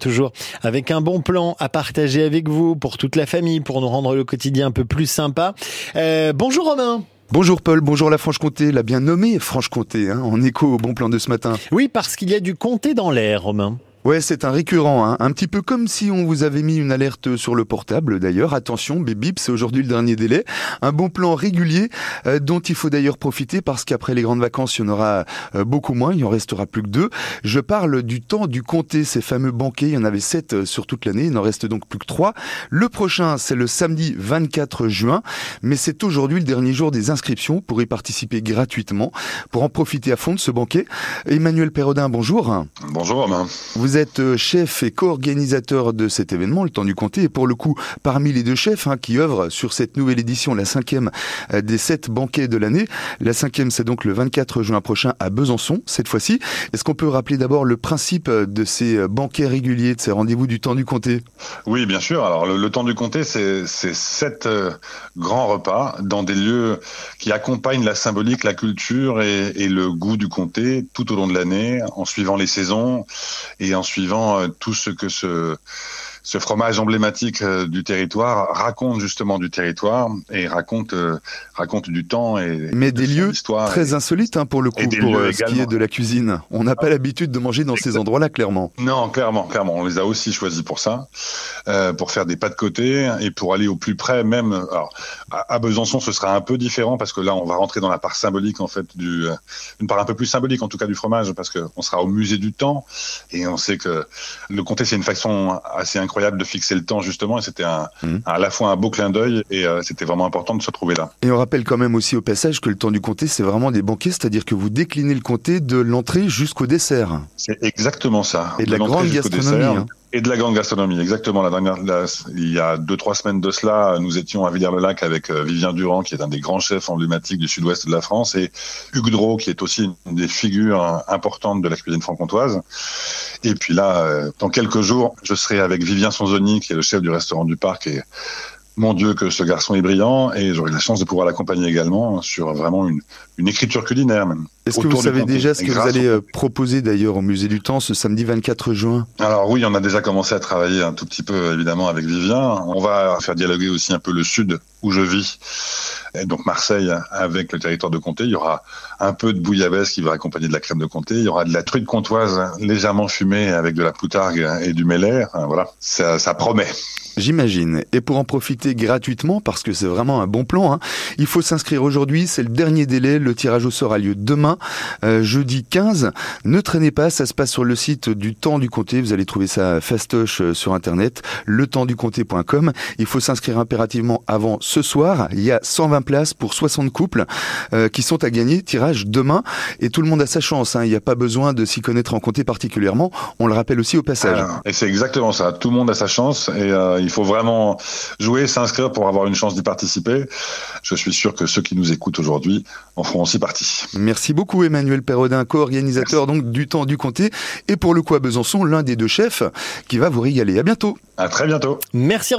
Toujours avec un bon plan à partager avec vous pour toute la famille, pour nous rendre le quotidien un peu plus sympa. Euh, bonjour Romain. Bonjour Paul, bonjour la Franche-Comté, la bien nommée Franche-Comté, hein, en écho au bon plan de ce matin. Oui, parce qu'il y a du comté dans l'air, Romain. Ouais, c'est un récurrent, hein. un petit peu comme si on vous avait mis une alerte sur le portable d'ailleurs. Attention, bip bip, c'est aujourd'hui le dernier délai. Un bon plan régulier euh, dont il faut d'ailleurs profiter parce qu'après les grandes vacances, il y en aura euh, beaucoup moins, il en restera plus que deux. Je parle du temps du comté, ces fameux banquets, il y en avait sept euh, sur toute l'année, il n'en reste donc plus que trois. Le prochain, c'est le samedi 24 juin, mais c'est aujourd'hui le dernier jour des inscriptions pour y participer gratuitement, pour en profiter à fond de ce banquet. Emmanuel Perrodin, bonjour. Bonjour Romain. Vous êtes euh, chef et co-organisateur de cet événement, le temps du comté, et pour le coup, parmi les deux chefs hein, qui œuvrent sur cette nouvelle édition, la cinquième euh, des sept banquets de l'année. La cinquième, c'est donc le 24 juin prochain à Besançon, cette fois-ci. Est-ce qu'on peut rappeler d'abord le principe de ces banquets réguliers, de ces rendez-vous du temps du comté Oui, bien sûr. Alors, le, temps du comté, c'est sept euh, grands repas dans des lieux qui accompagnent la symbolique, la culture et, et le goût du comté tout au long de l'année, en suivant les saisons et en suivant euh, tout ce que ce ce fromage emblématique euh, du territoire raconte justement du territoire et raconte euh, raconte du temps et mais des lieux très insolites hein, pour le coup pour euh, ce qui est de la cuisine. On n'a pas l'habitude de manger dans ces endroits-là clairement. Non, clairement, clairement, on les a aussi choisis pour ça, euh, pour faire des pas de côté et pour aller au plus près même. Alors à, Besançon, ce sera un peu différent parce que là, on va rentrer dans la part symbolique en fait du une part un peu plus symbolique en tout cas du fromage parce que on sera au musée du temps et on sait que le comté c'est une façon assez incroyable incroyable de fixer le temps justement et c'était un, mmh. à la fois un beau clin d'œil et euh, c'était vraiment important de se trouver là. Et on rappelle quand même aussi au passage que le temps du comté c'est vraiment des banquets, c'est-à-dire que vous déclinez le comté de l'entrée jusqu'au dessert. C'est exactement ça. Et de, la grande gastronomie. Hein. Et de la grande gastronomie, exactement. La dernière, il y a deux trois semaines de cela, nous étions à Villers-le-Lac avec euh, Vivien Durand, qui est un des grands chefs emblématiques du sud-ouest de la France, et Hugues Drault, qui est aussi une des figures importantes de la cuisine franc-comtoise. Et puis là, euh, dans quelques jours, je serai avec Vivien Sonzoni, qui est le chef du restaurant du parc, et mon Dieu que ce garçon est brillant et j'aurai la chance de pouvoir l'accompagner également sur vraiment une, une écriture culinaire même. Est-ce que vous savez déjà ce que vous allez euh, proposer d'ailleurs au Musée du Temps ce samedi 24 juin? Alors oui, on a déjà commencé à travailler un tout petit peu évidemment avec Vivien. On va faire dialoguer aussi un peu le sud où je vis, et donc Marseille avec le territoire de Comté. Il y aura un peu de bouillabaisse qui va accompagner de la crème de Comté. Il y aura de la truite comtoise légèrement fumée avec de la poutargue et du mélaire. Voilà, ça, ça promet. J'imagine. Et pour en profiter gratuitement, parce que c'est vraiment un bon plan, hein, il faut s'inscrire aujourd'hui. C'est le dernier délai. Le tirage au sort a lieu demain, euh, jeudi 15. Ne traînez pas, ça se passe sur le site du Temps du Comté. Vous allez trouver ça fastoche euh, sur Internet, letempsducomté.com. Il faut s'inscrire impérativement avant ce soir. Il y a 120 places pour 60 couples euh, qui sont à gagner. Tirage demain. Et tout le monde a sa chance. Hein. Il n'y a pas besoin de s'y connaître en comté particulièrement. On le rappelle aussi au passage. Ah, et c'est exactement ça. Tout le monde a sa chance. Et il faut vraiment jouer, s'inscrire pour avoir une chance d'y participer. Je suis sûr que ceux qui nous écoutent aujourd'hui en feront aussi partie. Merci beaucoup Emmanuel Perrodin, co-organisateur donc du temps du comté et pour le coup à Besançon, l'un des deux chefs qui va vous régaler. À bientôt. À très bientôt. Merci.